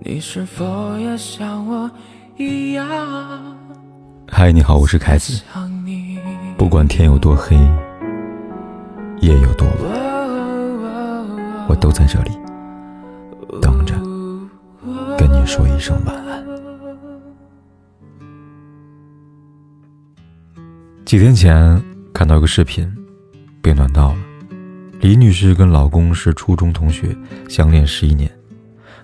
你是否也像我一样？嗨，你好，我是凯子。不管天有多黑，夜有多晚，我都在这里等着跟你说一声晚安。几天前看到一个视频，被暖到了。李女士跟老公是初中同学，相恋十一年。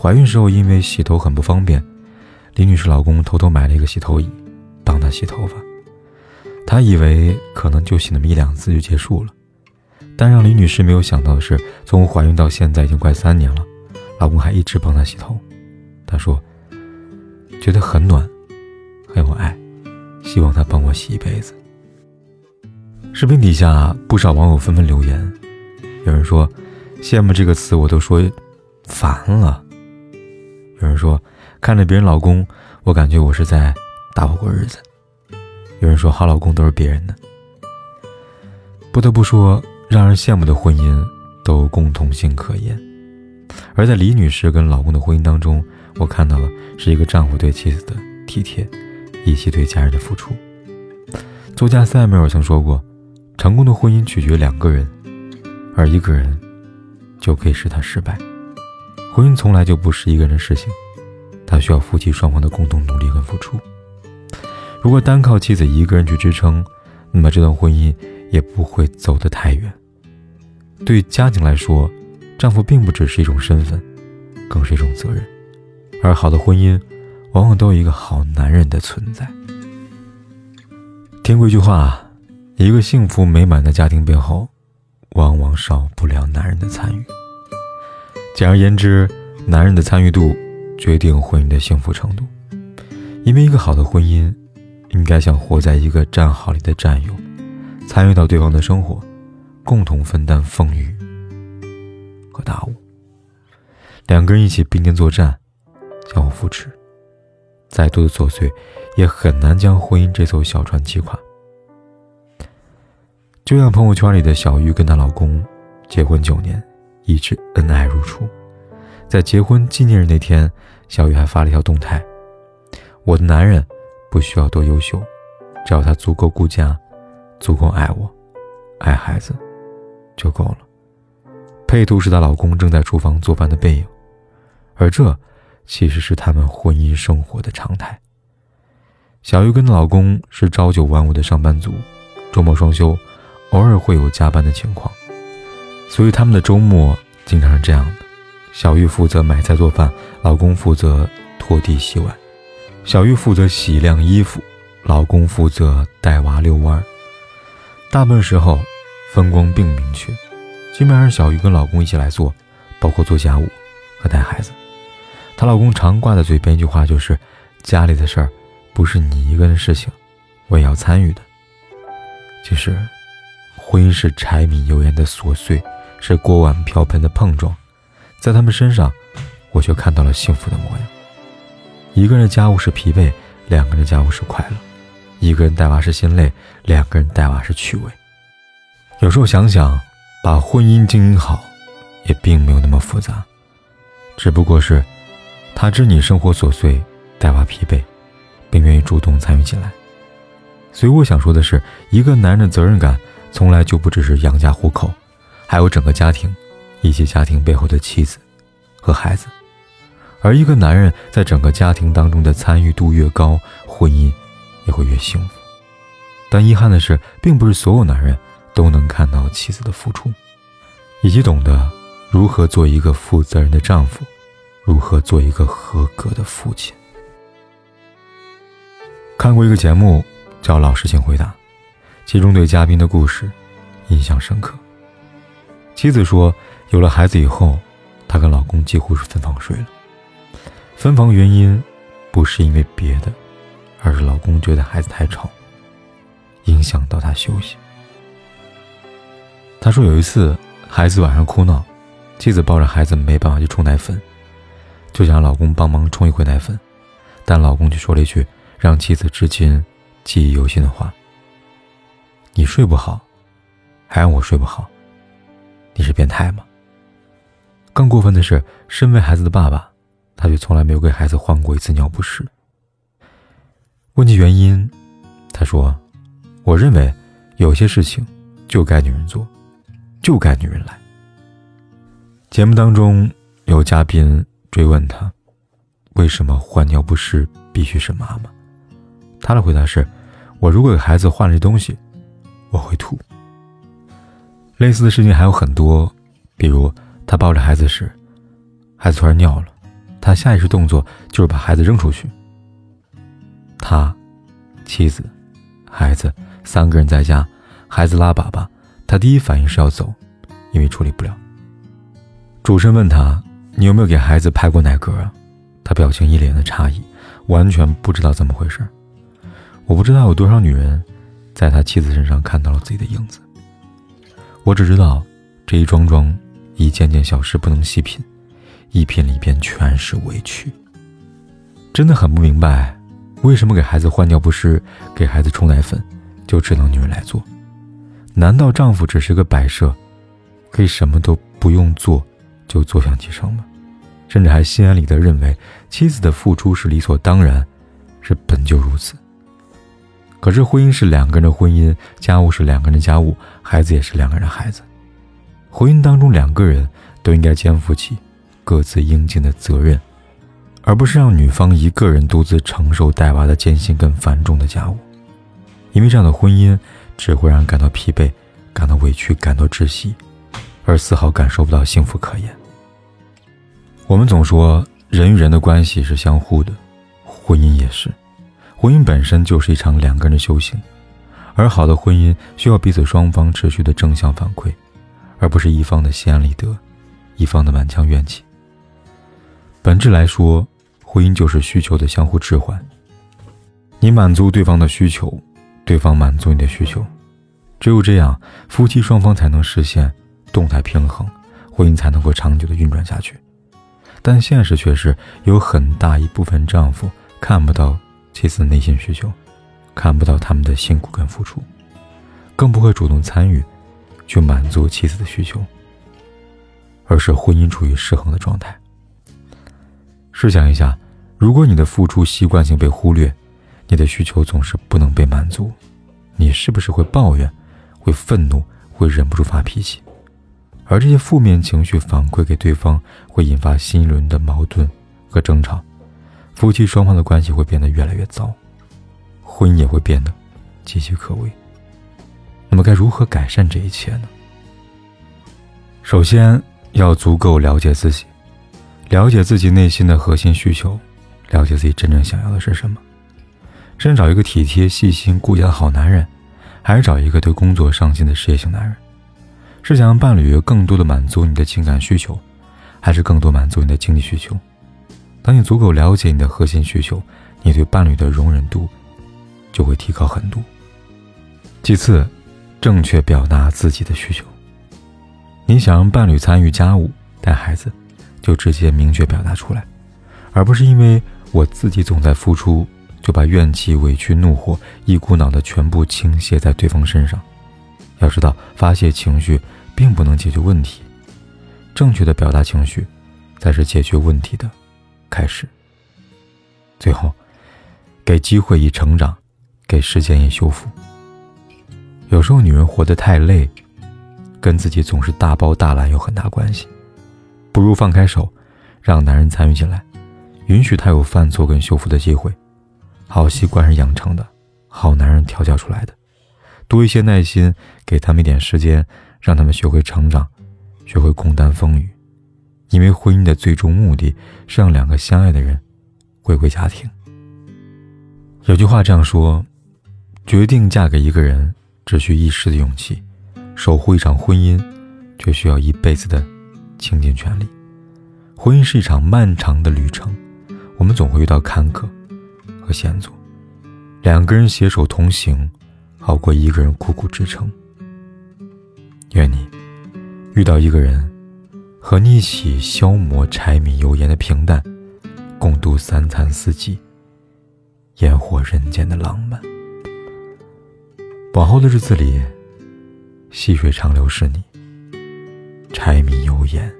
怀孕时候，因为洗头很不方便，李女士老公偷偷买了一个洗头椅，帮她洗头发。她以为可能就洗那么一两次就结束了，但让李女士没有想到的是，从怀孕到现在已经快三年了，老公还一直帮她洗头。她说，觉得很暖，很有爱，希望他帮我洗一辈子。视频底下不少网友纷纷留言，有人说，羡慕这个词我都说烦了。有人说，看着别人老公，我感觉我是在搭伙过日子。有人说，好老公都是别人的。不得不说，让人羡慕的婚姻都有共同性可言。而在李女士跟老公的婚姻当中，我看到了是一个丈夫对妻子的体贴，以及对家人的付出。作家塞缪尔曾说过，成功的婚姻取决于两个人，而一个人就可以使他失败。婚姻从来就不是一个人的事情，它需要夫妻双方的共同努力和付出。如果单靠妻子一个人去支撑，那么这段婚姻也不会走得太远。对家庭来说，丈夫并不只是一种身份，更是一种责任。而好的婚姻，往往都有一个好男人的存在。听过一句话：一个幸福美满的家庭背后，往往少不了男人的参与。简而言之，男人的参与度决定婚姻的幸福程度。因为一个好的婚姻，应该像活在一个战壕里的战友，参与到对方的生活，共同分担风雨和大雾。两个人一起并肩作战，相互扶持，再多的琐碎，也很难将婚姻这艘小船击垮。就像朋友圈里的小玉跟她老公结婚九年。一直恩爱如初，在结婚纪念日那天，小雨还发了一条动态：“我的男人不需要多优秀，只要他足够顾家，足够爱我，爱孩子就够了。”配图是她老公正在厨房做饭的背影，而这其实是他们婚姻生活的常态。小玉跟的老公是朝九晚五的上班族，周末双休，偶尔会有加班的情况。所以他们的周末经常是这样的：小玉负责买菜做饭，老公负责拖地洗碗；小玉负责洗晾衣服，老公负责带娃遛弯儿。大部分时候分工并不明确，基本上小玉跟老公一起来做，包括做家务和带孩子。她老公常挂在嘴边一句话就是：“家里的事儿不是你一个人的事情，我也要参与的。”其实，婚姻是柴米油盐的琐碎。是锅碗瓢盆的碰撞，在他们身上，我却看到了幸福的模样。一个人的家务是疲惫，两个人的家务是快乐；一个人带娃是心累，两个人带娃是趣味。有时候想想，把婚姻经营好，也并没有那么复杂，只不过是，他知你生活琐碎，带娃疲惫，并愿意主动参与进来。所以我想说的是，一个男人的责任感，从来就不只是养家糊口。还有整个家庭，以及家庭背后的妻子和孩子，而一个男人在整个家庭当中的参与度越高，婚姻也会越幸福。但遗憾的是，并不是所有男人都能看到妻子的付出，以及懂得如何做一个负责任的丈夫，如何做一个合格的父亲。看过一个节目叫《老实请回答》，其中对嘉宾的故事印象深刻。妻子说：“有了孩子以后，她跟老公几乎是分房睡了。分房原因不是因为别的，而是老公觉得孩子太吵，影响到他休息。”她说：“有一次，孩子晚上哭闹，妻子抱着孩子没办法去冲奶粉，就想让老公帮忙冲一回奶粉，但老公却说了一句让妻子至今记忆犹新的话：‘你睡不好，还让我睡不好。’”你是变态吗？更过分的是，身为孩子的爸爸，他却从来没有给孩子换过一次尿不湿。问及原因，他说：“我认为有些事情就该女人做，就该女人来。”节目当中有嘉宾追问他：“为什么换尿不湿必须是妈妈？”他的回答是：“我如果给孩子换了这东西，我会吐。”类似的事情还有很多，比如他抱着孩子时，孩子突然尿了，他下意识动作就是把孩子扔出去。他、妻子、孩子三个人在家，孩子拉粑粑，他第一反应是要走，因为处理不了。主持人问他：“你有没有给孩子拍过奶嗝啊？”他表情一脸的诧异，完全不知道怎么回事。我不知道有多少女人，在他妻子身上看到了自己的影子。我只知道，这一桩桩、一件件小事不能细品，一品里边全是委屈。真的很不明白，为什么给孩子换尿不湿、给孩子冲奶粉，就只能女人来做？难道丈夫只是个摆设，可以什么都不用做？就坐享其成吗？甚至还心安理得认为妻子的付出是理所当然，是本就如此。可是婚姻是两个人的婚姻，家务是两个人的家务，孩子也是两个人的孩子。婚姻当中，两个人都应该肩负起各自应尽的责任，而不是让女方一个人独自承受带娃的艰辛跟繁重的家务。因为这样的婚姻只会让人感到疲惫，感到委屈，感到窒息。而丝毫感受不到幸福可言。我们总说人与人的关系是相互的，婚姻也是。婚姻本身就是一场两个人的修行，而好的婚姻需要彼此双方持续的正向反馈，而不是一方的心安理得，一方的满腔怨气。本质来说，婚姻就是需求的相互置换。你满足对方的需求，对方满足你的需求，只有这样，夫妻双方才能实现。动态平衡，婚姻才能够长久的运转下去。但现实却是，有很大一部分丈夫看不到妻子的内心需求，看不到他们的辛苦跟付出，更不会主动参与，去满足妻子的需求，而是婚姻处于失衡的状态。试想一下，如果你的付出习惯性被忽略，你的需求总是不能被满足，你是不是会抱怨，会愤怒，会忍不住发脾气？而这些负面情绪反馈给对方，会引发新一轮的矛盾和争吵，夫妻双方的关系会变得越来越糟，婚姻也会变得岌岌可危。那么该如何改善这一切呢？首先要足够了解自己，了解自己内心的核心需求，了解自己真正想要的是什么。是找一个体贴、细心、顾家的好男人，还是找一个对工作上进的事业型男人？是想让伴侣更多的满足你的情感需求，还是更多满足你的经济需求？当你足够了解你的核心需求，你对伴侣的容忍度就会提高很多。其次，正确表达自己的需求。你想让伴侣参与家务、带孩子，就直接明确表达出来，而不是因为我自己总在付出，就把怨气、委屈、怒火一股脑的全部倾泻在对方身上。要知道，发泄情绪。并不能解决问题，正确的表达情绪，才是解决问题的开始。最后，给机会以成长，给时间以修复。有时候，女人活得太累，跟自己总是大包大揽有很大关系。不如放开手，让男人参与进来，允许他有犯错跟修复的机会。好习惯是养成的，好男人调教出来的。多一些耐心，给他们一点时间。让他们学会成长，学会共担风雨，因为婚姻的最终目的是让两个相爱的人回归家庭。有句话这样说：决定嫁给一个人只需一时的勇气，守护一场婚姻却需要一辈子的倾尽全力。婚姻是一场漫长的旅程，我们总会遇到坎坷和险阻，两个人携手同行，好过一个人苦苦支撑。愿你遇到一个人，和你一起消磨柴米油盐的平淡共度三餐四季烟火人间的浪漫。往后的日子里细水长流是你柴米油盐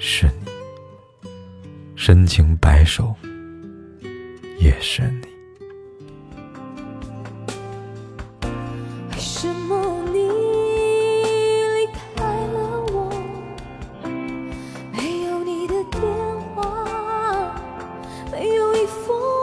是你深情白首也是你。风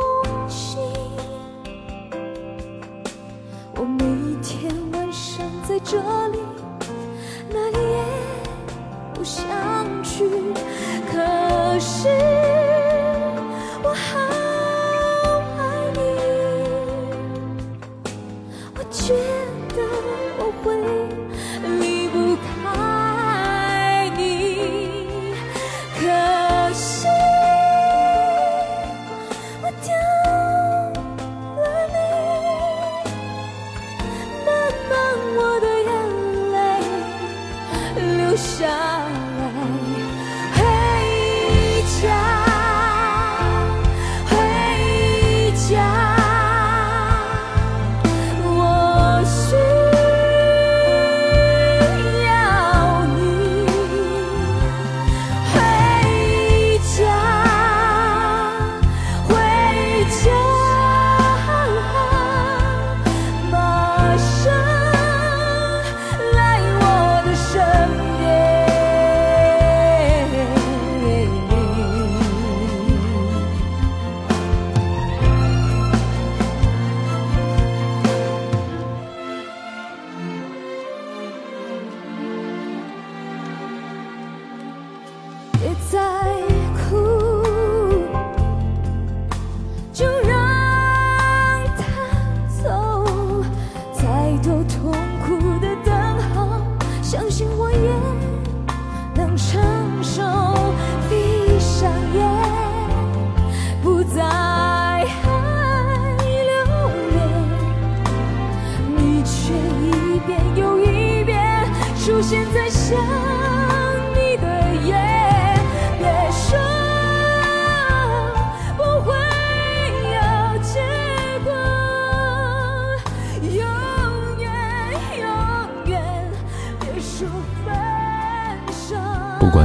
都痛。